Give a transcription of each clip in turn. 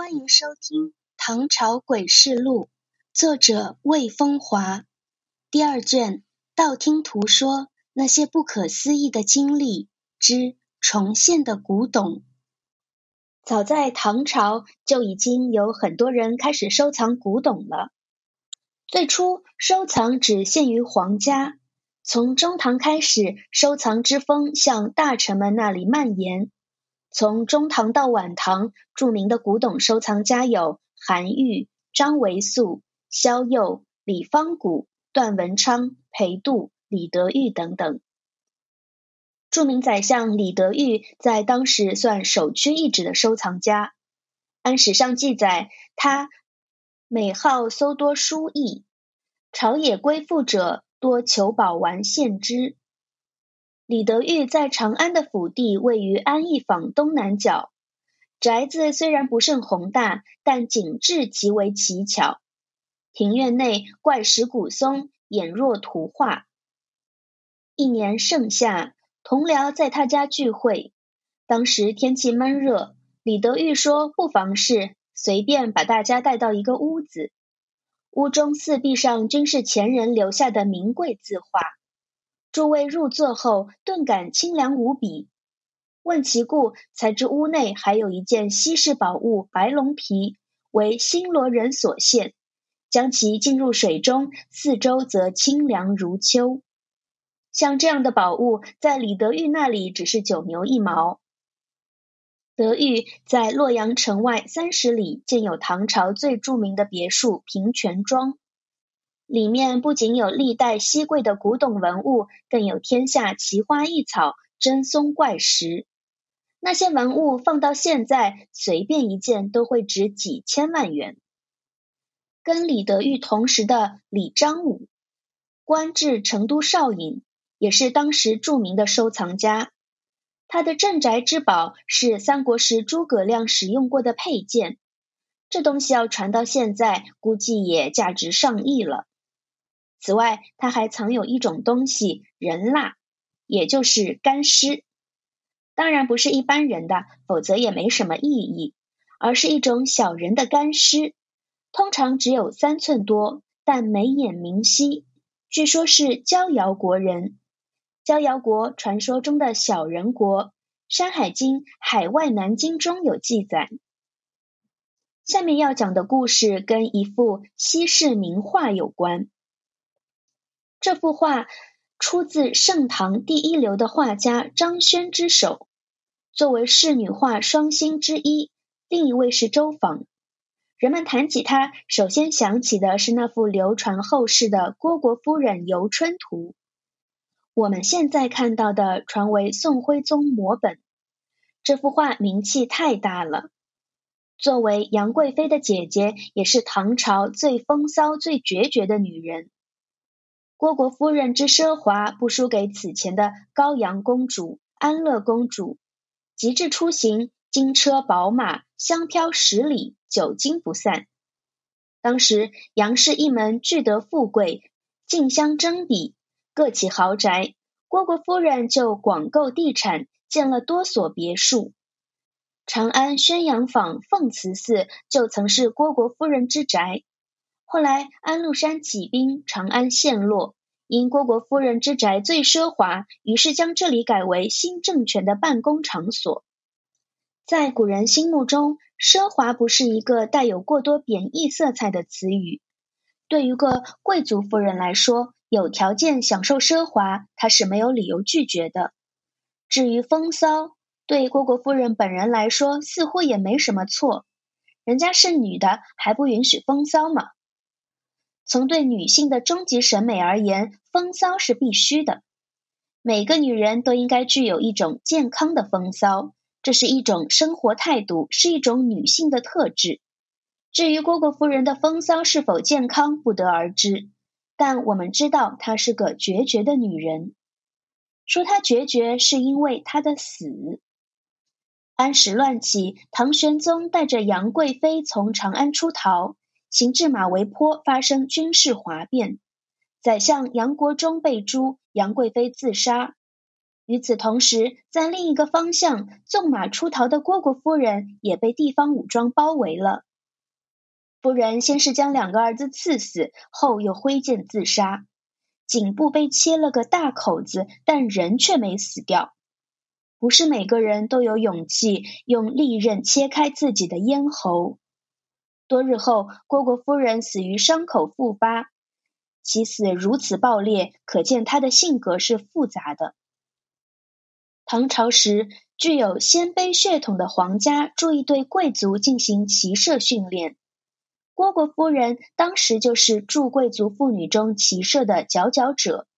欢迎收听《唐朝诡事录》，作者魏风华，第二卷。道听途说那些不可思议的经历之重现的古董。早在唐朝就已经有很多人开始收藏古董了。最初收藏只限于皇家，从中唐开始，收藏之风向大臣们那里蔓延。从中唐到晚唐，著名的古董收藏家有韩愈、张维素、萧右、李方古、段文昌、裴度、李德裕等等。著名宰相李德裕在当时算首屈一指的收藏家。按史上记载，他每好搜多书艺，朝野归附者多求宝玩献之。李德裕在长安的府邸位于安义坊东南角，宅子虽然不甚宏大，但景致极为奇巧。庭院内怪石古松，俨若图画。一年盛夏，同僚在他家聚会，当时天气闷热，李德裕说不妨事，随便把大家带到一个屋子，屋中四壁上均是前人留下的名贵字画。诸位入座后，顿感清凉无比。问其故，才知屋内还有一件稀世宝物——白龙皮，为新罗人所献。将其浸入水中，四周则清凉如秋。像这样的宝物，在李德裕那里只是九牛一毛。德裕在洛阳城外三十里建有唐朝最著名的别墅平泉庄。里面不仅有历代稀贵的古董文物，更有天下奇花异草、珍松怪石。那些文物放到现在，随便一件都会值几千万元。跟李德裕同时的李章武，官至成都少尹，也是当时著名的收藏家。他的镇宅之宝是三国时诸葛亮使用过的佩剑，这东西要传到现在，估计也价值上亿了。此外，他还藏有一种东西——人蜡，也就是干尸。当然不是一般人的，否则也没什么意义，而是一种小人的干尸，通常只有三寸多，但眉眼明晰。据说是焦瑶国人。焦瑶国传说中的小人国，《山海经·海外南经》中有记载。下面要讲的故事跟一幅西式名画有关。这幅画出自盛唐第一流的画家张轩之手，作为仕女画双星之一，另一位是周昉。人们谈起他，首先想起的是那幅流传后世的《虢国夫人游春图》。我们现在看到的传为宋徽宗摹本。这幅画名气太大了，作为杨贵妃的姐姐，也是唐朝最风骚、最决绝的女人。虢国夫人之奢华，不输给此前的高阳公主、安乐公主。极致出行，金车宝马，香飘十里，久经不散。当时杨氏一门俱得富贵，竞相争比，各起豪宅。虢国夫人就广购地产，建了多所别墅。长安宣阳坊凤慈寺就曾是虢国夫人之宅。后来安禄山起兵，长安陷落。因虢国夫人之宅最奢华，于是将这里改为新政权的办公场所。在古人心目中，奢华不是一个带有过多贬义色彩的词语。对于个贵族夫人来说，有条件享受奢华，她是没有理由拒绝的。至于风骚，对虢国夫人本人来说，似乎也没什么错。人家是女的，还不允许风骚吗？从对女性的终极审美而言，风骚是必须的。每个女人都应该具有一种健康的风骚，这是一种生活态度，是一种女性的特质。至于虢国夫人的风骚是否健康，不得而知。但我们知道她是个决绝的女人。说她决绝，是因为她的死。安史乱起，唐玄宗带着杨贵妃从长安出逃。行至马嵬坡，发生军事哗变，宰相杨国忠被诛，杨贵妃自杀。与此同时，在另一个方向，纵马出逃的虢国夫人也被地方武装包围了。夫人先是将两个儿子刺死，后又挥剑自杀，颈部被切了个大口子，但人却没死掉。不是每个人都有勇气用利刃切开自己的咽喉。多日后，蝈蝈夫人死于伤口复发，其死如此暴烈，可见她的性格是复杂的。唐朝时，具有鲜卑血统的皇家注意对贵族进行骑射训练。蝈蝈夫人当时就是驻贵族妇女中骑射的佼佼者。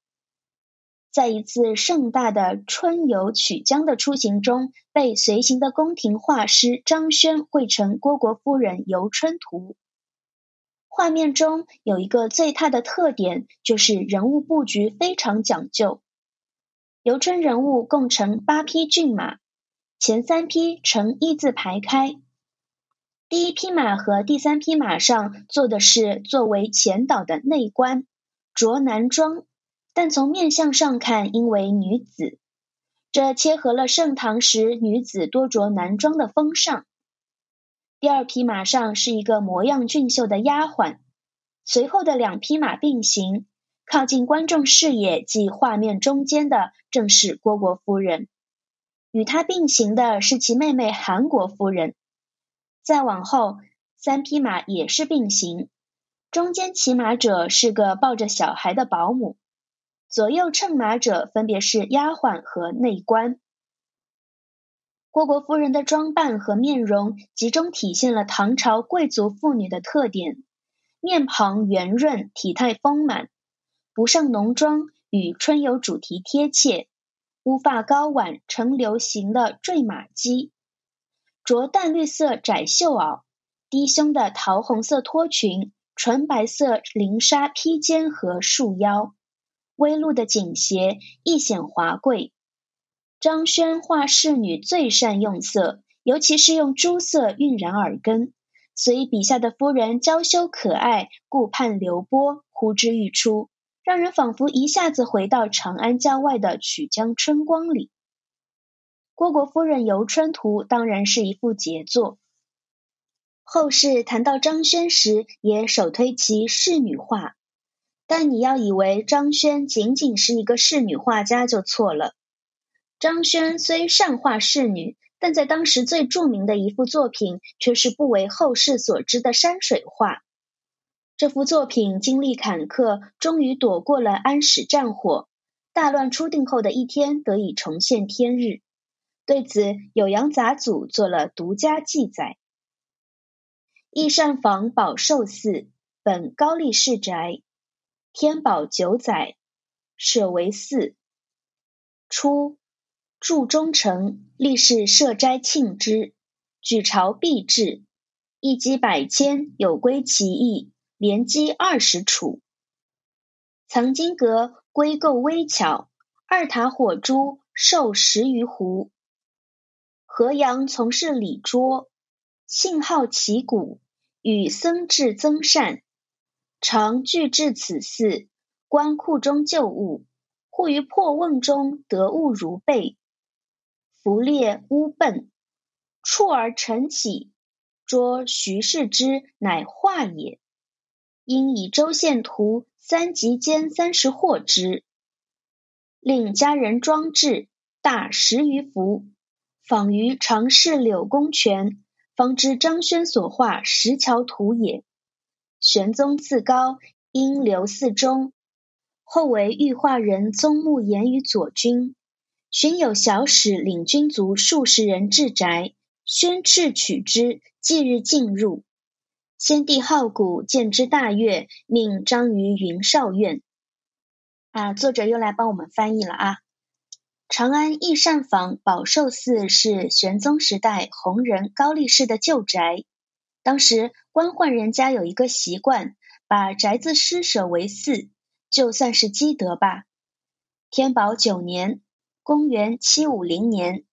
在一次盛大的春游曲江的出行中，被随行的宫廷画师张轩绘成《蝈蝈夫人游春图》。画面中有一个最大的特点，就是人物布局非常讲究。游春人物共乘八匹骏马，前三匹呈一字排开。第一匹马和第三匹马上坐的是作为前导的内官，着男装，但从面相上看应为女子。这切合了盛唐时女子多着男装的风尚。第二匹马上是一个模样俊秀的丫鬟，随后的两匹马并行。靠近观众视野即画面中间的正是蝈蝈夫人，与她并行的是其妹妹韩国夫人。再往后，三匹马也是并行，中间骑马者是个抱着小孩的保姆，左右乘马者分别是丫鬟和内官。蝈蝈夫人的装扮和面容集中体现了唐朝贵族妇女的特点：面庞圆润，体态丰满。不上浓妆，与春游主题贴切。乌发高挽成流行的坠马髻，着淡绿色窄袖袄，低胸的桃红色拖裙，纯白色绫纱披肩和束腰，微露的锦鞋亦显华贵。张轩画仕女最善用色，尤其是用朱色晕染耳根，所以笔下的夫人娇羞可爱，顾盼流波，呼之欲出。让人仿佛一下子回到长安郊外的曲江春光里。郭国夫人游春图当然是一幅杰作。后世谈到张轩时，也首推其仕女画。但你要以为张轩仅仅是一个仕女画家就错了。张轩虽善画仕女，但在当时最著名的一幅作品，却是不为后世所知的山水画。这幅作品经历坎坷，终于躲过了安史战火。大乱初定后的一天，得以重现天日。对此，酉阳杂俎做了独家记载：义善坊宝寿寺，本高丽氏宅，天宝九载，舍为寺。初，筑中城，立誓设斋庆之，举朝必至，一击百千，有归其意。连击二十处，藏经阁归构微巧，二塔火珠寿十余壶。河阳从事礼拙，信好奇古，与僧智增善，常具至此寺，观库中旧物，或于破瓮中得物如贝，浮列乌笨，触而晨起，捉徐氏之，乃画也。因以周线图三级间三十获之，令家人装置，大十余幅，仿于长侍柳公权，方知张轩所画石桥图也。玄宗自高，因留寺中，后为御画人宗穆言于左军，寻有小使领军卒数十人至宅，宣敕取之，即日进入。先帝好古，见之大悦，命张于云少院。啊，作者又来帮我们翻译了啊。长安义善坊宝寿寺是玄宗时代红人高力士的旧宅。当时官宦人家有一个习惯，把宅子施舍为寺，就算是积德吧。天宝九年（公元750年），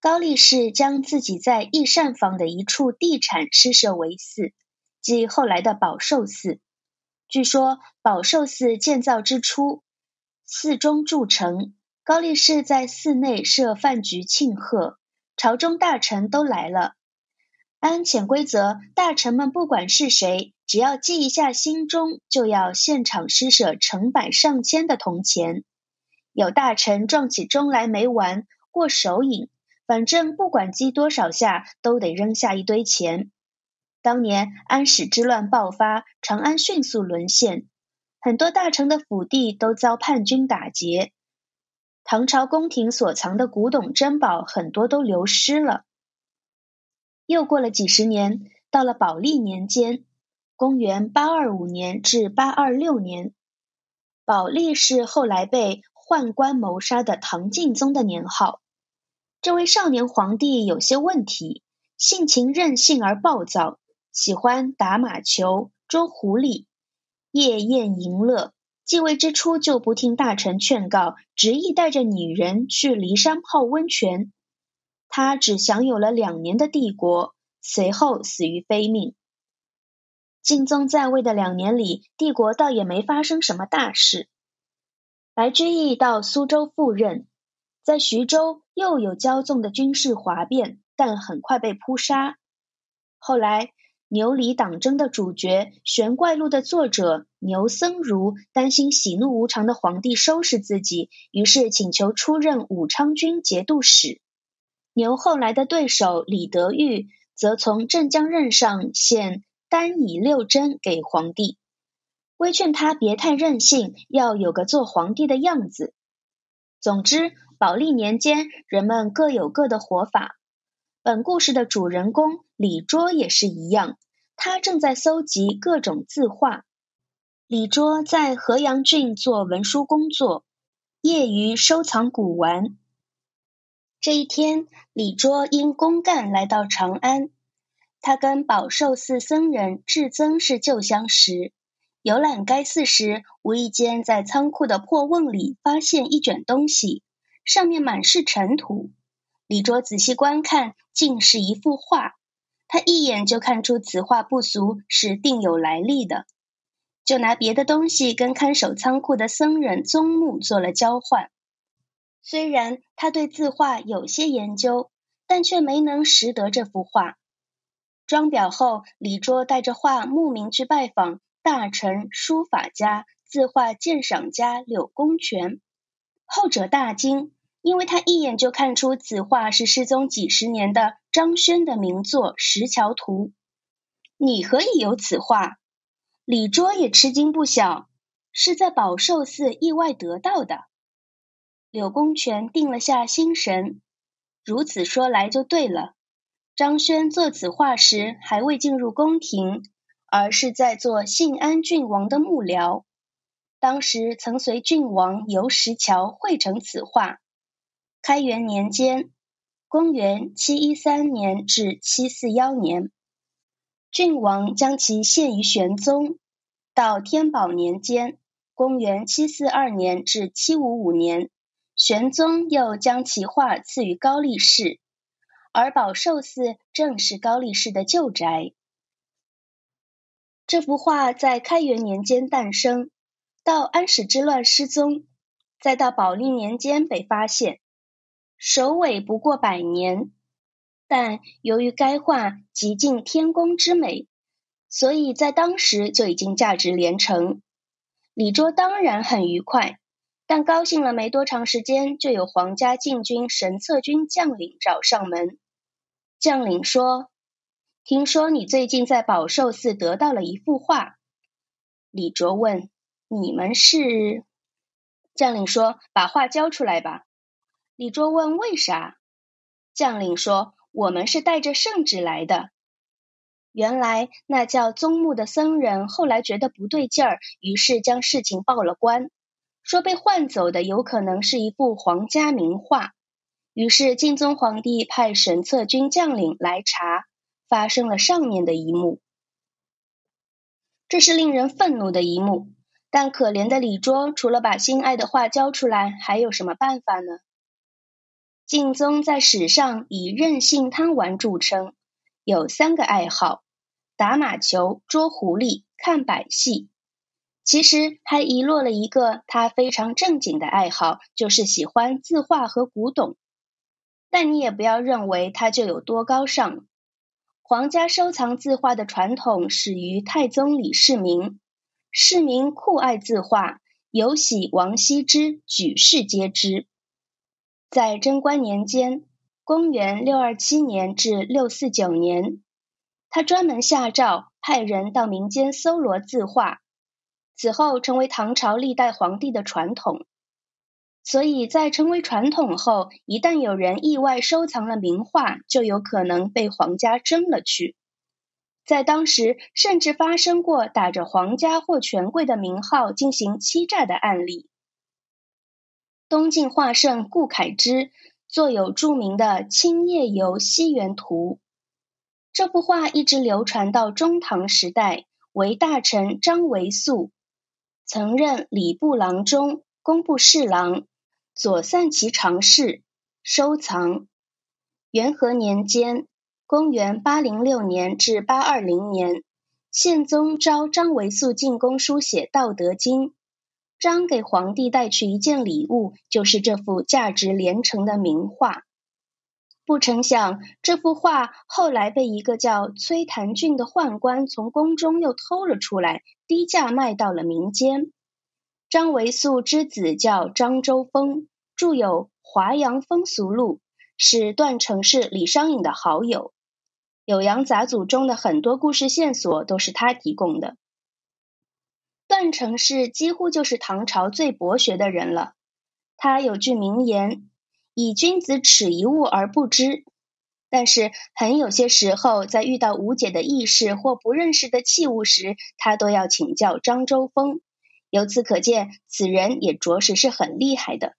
高力士将自己在义善坊的一处地产施舍为寺。即后来的宝寿寺。据说宝寿寺建造之初，寺中筑城，高力士在寺内设饭局庆贺，朝中大臣都来了。按潜规则，大臣们不管是谁，只要记一下心中，就要现场施舍成百上千的铜钱。有大臣撞起钟来没完，过手瘾，反正不管击多少下，都得扔下一堆钱。当年安史之乱爆发，长安迅速沦陷，很多大臣的府邸都遭叛军打劫。唐朝宫廷所藏的古董珍宝很多都流失了。又过了几十年，到了宝历年间（公元825年至826年），宝历是后来被宦官谋杀的唐敬宗的年号。这位少年皇帝有些问题，性情任性而暴躁，喜欢打马球、捉狐狸，夜宴淫乐。继位之初就不听大臣劝告，执意带着女人去骊山泡温泉。他只享有了两年的帝国，随后死于非命。敬宗在位的两年里，帝国倒也没发生什么大事。白居易到苏州赴任，在徐州又有骄纵的军事哗变，但很快被扑杀。后来。牛李党争的主角，《玄怪录》的作者牛僧孺担心喜怒无常的皇帝收拾自己，于是请求出任武昌军节度使。牛后来的对手李德裕则从镇江任上献单以六针给皇帝，规劝他别太任性，要有个做皇帝的样子。总之，宝历年间，人们各有各的活法。本故事的主人公李卓也是一样。他正在搜集各种字画。李卓在河阳郡做文书工作，业余收藏古玩。这一天，李卓因公干来到长安。他跟宝寿寺僧人智增是旧相识。游览该寺时，无意间在仓库的破瓮里发现一卷东西，上面满是尘土。李卓仔细观看，竟是一幅画。他一眼就看出此画不俗，是定有来历的，就拿别的东西跟看守仓库的僧人宗木做了交换。虽然他对字画有些研究，但却没能识得这幅画。装裱后，李卓带着画慕名去拜访大臣、书法家、字画鉴赏家柳公权，后者大惊。因为他一眼就看出此画是失踪几十年的张轩的名作《石桥图》。你何以有此画？李卓也吃惊不小，是在宝寿寺意外得到的。柳公权定了下心神，如此说来就对了。张轩作此画时还未进入宫廷，而是在做信安郡王的幕僚，当时曾随郡王游石桥绘成此画。开元年间，公元七一三年至七四幺年，郡王将其献于玄宗。到天宝年间，公元七四二年至七五五年，玄宗又将其画赐予高力士，而宝寿寺正是高力士的旧宅。这幅画在开元年间诞生，到安史之乱失踪，再到宝历年间被发现。首尾不过百年，但由于该画极尽天工之美，所以在当时就已经价值连城。李卓当然很愉快，但高兴了没多长时间，就有皇家禁军神策军将领找上门。将领说：“听说你最近在宝寿寺得到了一幅画。”李卓问：“你们是？”将领说：“把画交出来吧。”李卓问：“为啥？”将领说：“我们是带着圣旨来的。”原来那叫宗木的僧人后来觉得不对劲儿，于是将事情报了官，说被换走的有可能是一幅皇家名画。于是敬宗皇帝派神策军将领来查，发生了上面的一幕。这是令人愤怒的一幕，但可怜的李卓除了把心爱的画交出来，还有什么办法呢？敬宗在史上以任性贪玩著称，有三个爱好：打马球、捉狐狸、看百戏。其实还遗落了一个他非常正经的爱好，就是喜欢字画和古董。但你也不要认为他就有多高尚。皇家收藏字画的传统始于太宗李世民，世民酷爱字画，尤喜王羲之，举世皆知。在贞观年间（公元六二七年至六四九年），他专门下诏派人到民间搜罗字画，此后成为唐朝历代皇帝的传统。所以在成为传统后，一旦有人意外收藏了名画，就有可能被皇家争了去。在当时，甚至发生过打着皇家或权贵的名号进行欺诈的案例。东晋画圣顾恺之作有著名的《青叶游西园图》，这幅画一直流传到中唐时代，为大臣张维素曾任礼部郎中、工部侍郎。左散骑常侍收藏。元和年间（公元806年至820年），宪宗召张维素进宫书写《道德经》，张给皇帝带去一件礼物，就是这幅价值连城的名画。不成想，这幅画后来被一个叫崔谭俊的宦官从宫中又偷了出来，低价卖到了民间。张维素之子叫张周峰，著有《华阳风俗录》，是段成式、李商隐的好友。《酉阳杂俎》中的很多故事线索都是他提供的。段成式几乎就是唐朝最博学的人了。他有句名言：“以君子耻一物而不知。”但是很有些时候，在遇到无解的意事或不认识的器物时，他都要请教张周峰。由此可见，此人也着实是很厉害的。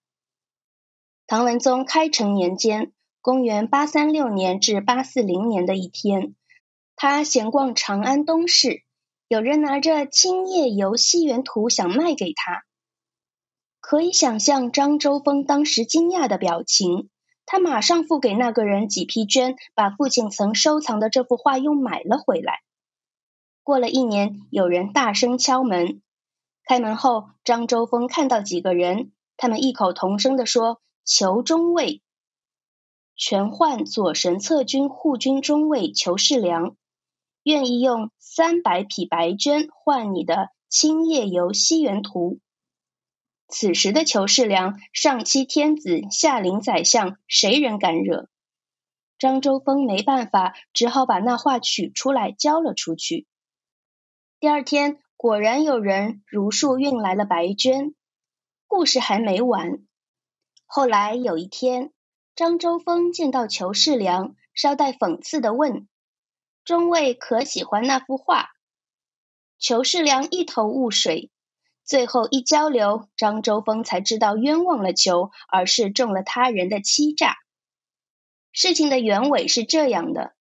唐文宗开成年间（公元836年至840年）的一天，他闲逛长安东市，有人拿着《青叶游西园图》想卖给他。可以想象张周峰当时惊讶的表情，他马上付给那个人几批绢，把父亲曾收藏的这幅画又买了回来。过了一年，有人大声敲门。开门后，张周峰看到几个人，他们异口同声地说：“求中尉，全换左神策军护军中尉裘世良，愿意用三百匹白绢换你的《青叶游西园图》。”此时的裘世良上欺天子，下临宰相，谁人敢惹？张周峰没办法，只好把那画取出来交了出去。第二天。果然有人如数运来了白绢。故事还没完。后来有一天，张周峰见到裘世良，稍带讽刺的问：“中尉可喜欢那幅画？”裘世良一头雾水。最后一交流，张周峰才知道冤枉了球，而是中了他人的欺诈。事情的原委是这样的：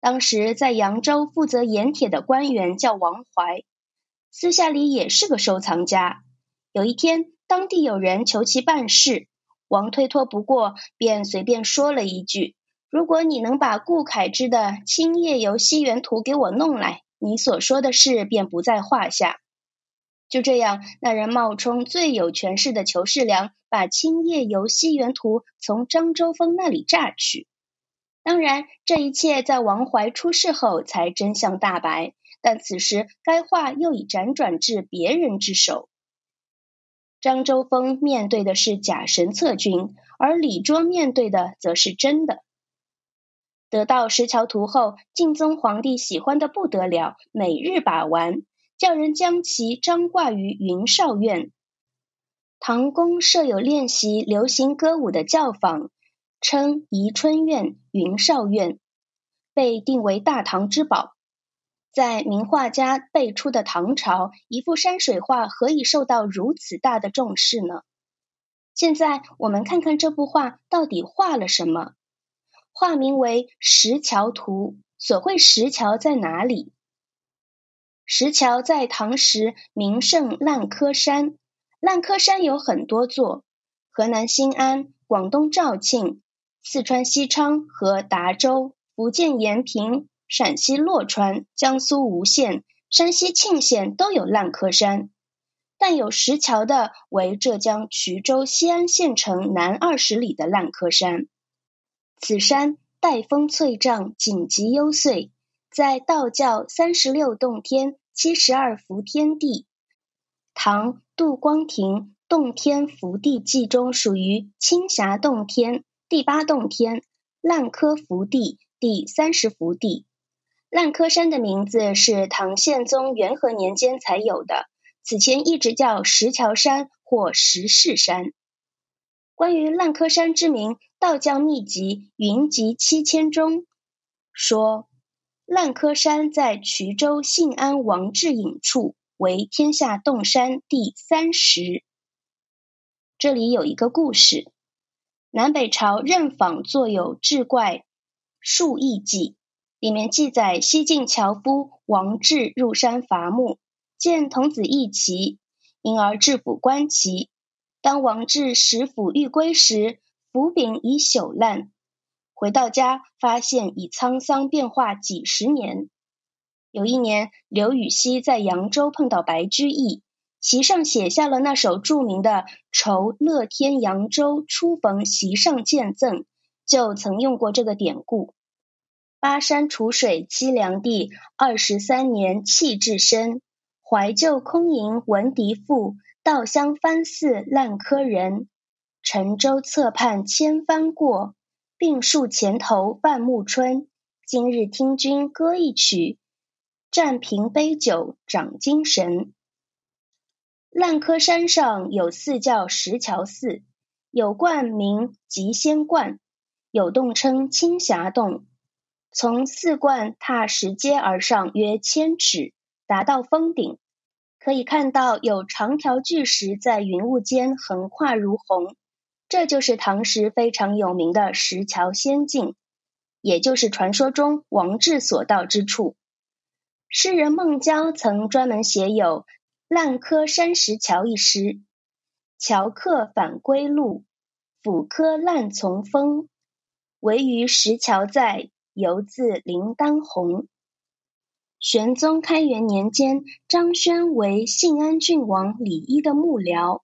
当时在扬州负责盐铁的官员叫王怀。私下里也是个收藏家。有一天，当地有人求其办事，王推脱不过，便随便说了一句：“如果你能把顾恺之的《青叶游西园图》给我弄来，你所说的事便不在话下。”就这样，那人冒充最有权势的裘世良，把《青叶游西园图》从张周峰那里榨取。当然，这一切在王怀出事后才真相大白。但此时，该画又已辗转至别人之手。张周峰面对的是假神策军，而李卓面对的则是真的。得到石桥图后，敬宗皇帝喜欢的不得了，每日把玩，叫人将其张挂于云少院。唐宫设有练习流行歌舞的教坊，称宜春院、云少院，被定为大唐之宝。在名画家辈出的唐朝，一幅山水画何以受到如此大的重视呢？现在我们看看这幅画到底画了什么。画名为《石桥图》，所绘石桥在哪里？石桥在唐时名胜烂柯山，烂柯山有很多座，河南新安、广东肇庆、四川西昌和达州、福建延平。陕西洛川、江苏吴县、山西沁县都有烂柯山，但有石桥的为浙江衢州西安县城南二十里的烂柯山。此山带峰翠嶂，景极幽邃，在道教三十六洞天、七十二伏天地（唐杜光庭《洞天福地记》中属于青霞洞天第八洞天，烂柯福地第三十福地）。烂柯山的名字是唐宪宗元和年间才有的。此前一直叫石桥山或石室山。关于烂柯山之名，道教秘籍《云集七千》中说，烂柯山在衢州信安王志隐处，为天下洞山第三十。这里有一个故事：南北朝任坊作有《志怪数异记》，里面记载西晋樵夫王志入山伐木。见童子一骑，因而制斧观其。当王志拾斧欲归时，斧柄已朽烂。回到家，发现已沧桑变化几十年。有一年，刘禹锡在扬州碰到白居易，席上写下了那首著名的《酬乐天扬州初逢席上见赠》，就曾用过这个典故：“巴山楚水凄凉地，二十三年弃置身。”怀旧空吟闻笛赋，稻香翻似烂柯人。沉舟侧畔千帆过，病树前头万木春。今日听君歌一曲，暂凭杯酒长精神。烂柯山上有寺叫石桥寺，有观名极仙观，有洞称青霞洞。从寺观踏石阶而上约千尺。达到峰顶，可以看到有长条巨石在云雾间横跨如虹，这就是唐时非常有名的石桥仙境，也就是传说中王志所到之处。诗人孟郊曾专门写有《烂柯山石桥》一诗：“桥客返归路，斧柯烂从风。唯余石桥在，犹自临当红。”玄宗开元年间，张轩为信安郡王李一的幕僚。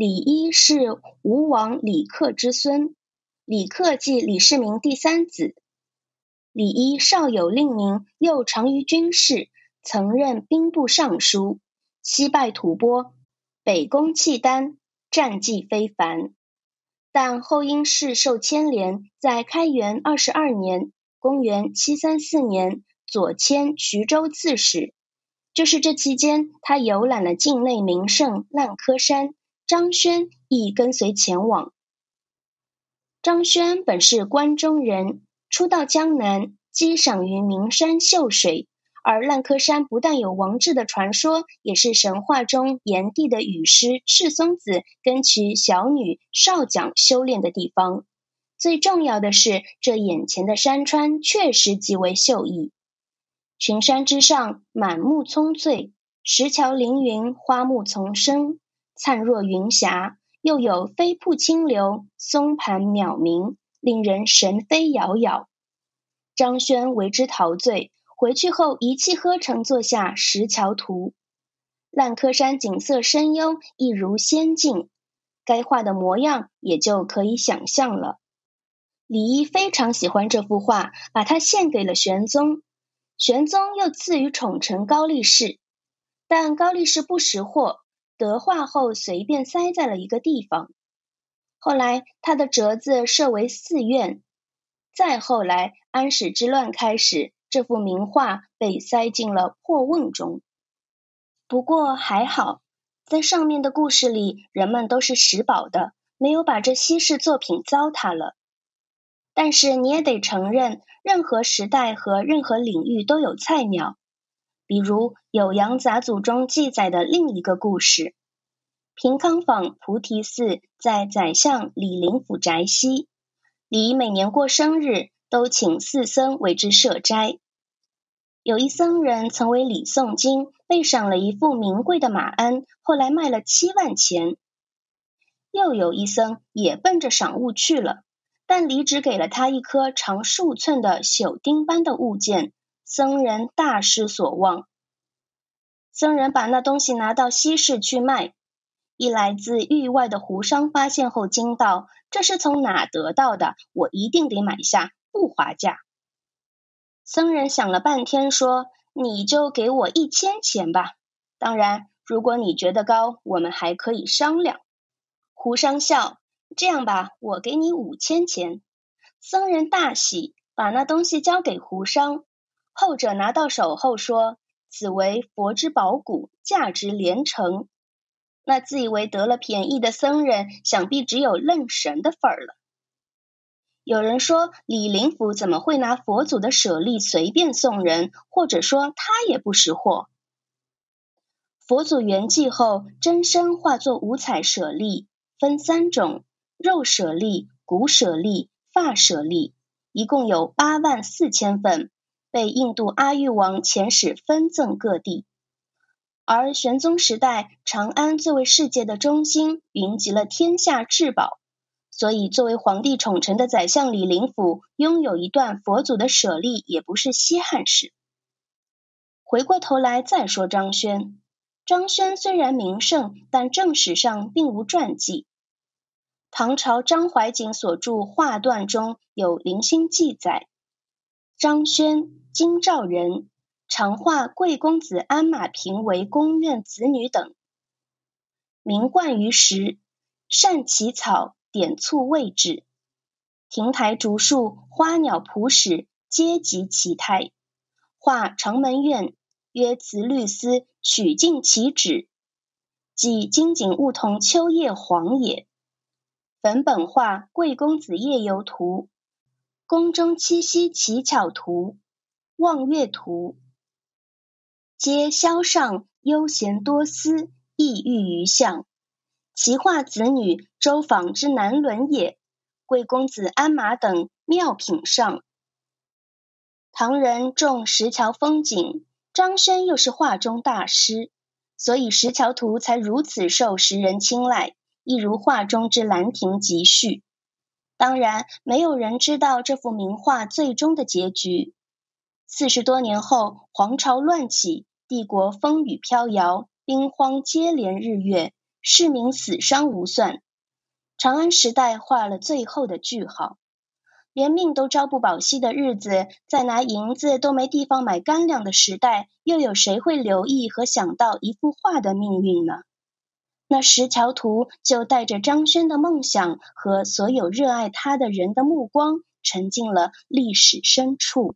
李一是吴王李克之孙，李克即李世民第三子。李一少有令名，又长于军事，曾任兵部尚书，西败吐蕃，北攻契丹，战绩非凡。但后因事受牵连，在开元二十二年（公元七三四年）。左迁徐州刺史，就是这期间，他游览了境内名胜烂柯山，张轩亦跟随前往。张轩本是关中人，初到江南，积赏于名山秀水。而烂柯山不但有王志的传说，也是神话中炎帝的雨师赤松子跟其小女少蒋修炼的地方。最重要的是，这眼前的山川确实极为秀逸。群山之上，满目葱翠；石桥凌云，花木丛生，灿若云霞。又有飞瀑清流，松盘渺冥，令人神飞遥遥。张轩为之陶醉，回去后一气呵成作下《石桥图》。烂柯山景色深幽，一如仙境，该画的模样也就可以想象了。李一非常喜欢这幅画，把它献给了玄宗。玄宗又赐予宠臣高力士，但高力士不识货，得画后随便塞在了一个地方。后来他的折子设为寺院，再后来安史之乱开始，这幅名画被塞进了破瓮中。不过还好，在上面的故事里，人们都是识宝的，没有把这稀世作品糟蹋了。但是你也得承认，任何时代和任何领域都有菜鸟。比如《酉阳杂俎》中记载的另一个故事：平康坊菩提寺在宰相李林甫宅西，李每年过生日都请寺僧为之设斋。有一僧人曾为李诵经，被赏了一副名贵的马鞍，后来卖了七万钱。又有一僧也奔着赏物去了。但李只给了他一颗长数寸的朽钉般的物件，僧人大失所望。僧人把那东西拿到西市去卖。一来自域外的胡商发现后惊道：“这是从哪得到的？我一定得买下，不划价。”僧人想了半天，说：“你就给我一千钱吧。当然，如果你觉得高，我们还可以商量。”胡商笑：“这样吧，我给你五千钱。”僧人大喜，把那东西交给胡商。后者拿到手后说：“此为佛之宝骨，价值连城。”那自以为得了便宜的僧人，想必只有愣神的份儿了。有人说李林甫怎么会拿佛祖的舍利随便送人，或者说他也不识货。佛祖圆寂后，真身化作五彩舍利，分三种：肉舍利、骨舍利、发舍利，一共有八万四千份，被印度阿育王遣使分赠各地。而玄宗时代，长安作为世界的中心，云集了天下至宝，所以作为皇帝宠臣的宰相李林甫，拥有一段佛祖的舍利也不是稀罕事。回过头来再说张轩，张轩虽然名盛，但正史上并无传记。唐朝张怀瑾所著《画传》中有零星记载：张轩，京兆人。常画贵公子鞍马平为宫院子女等，名冠于时，善起草，点簇位置，亭台竹树、花鸟仆使皆及其态。画长门院，曰慈律司，取尽其旨，即金井梧桐秋叶黄也。粉本画贵公子夜游图，宫中七夕乞巧图，望月图。皆萧上悠闲多思，意欲于相。其画子女周访之难伦也。贵公子鞍马等妙品上。唐人重石桥风景，张生又是画中大师，所以石桥图才如此受时人青睐，一如画中之兰亭集序。当然，没有人知道这幅名画最终的结局。四十多年后，皇朝乱起。帝国风雨飘摇，兵荒接连日月，市民死伤无算。长安时代画了最后的句号。连命都朝不保夕的日子，在拿银子都没地方买干粮的时代，又有谁会留意和想到一幅画的命运呢？那石桥图就带着张轩的梦想和所有热爱他的人的目光，沉进了历史深处。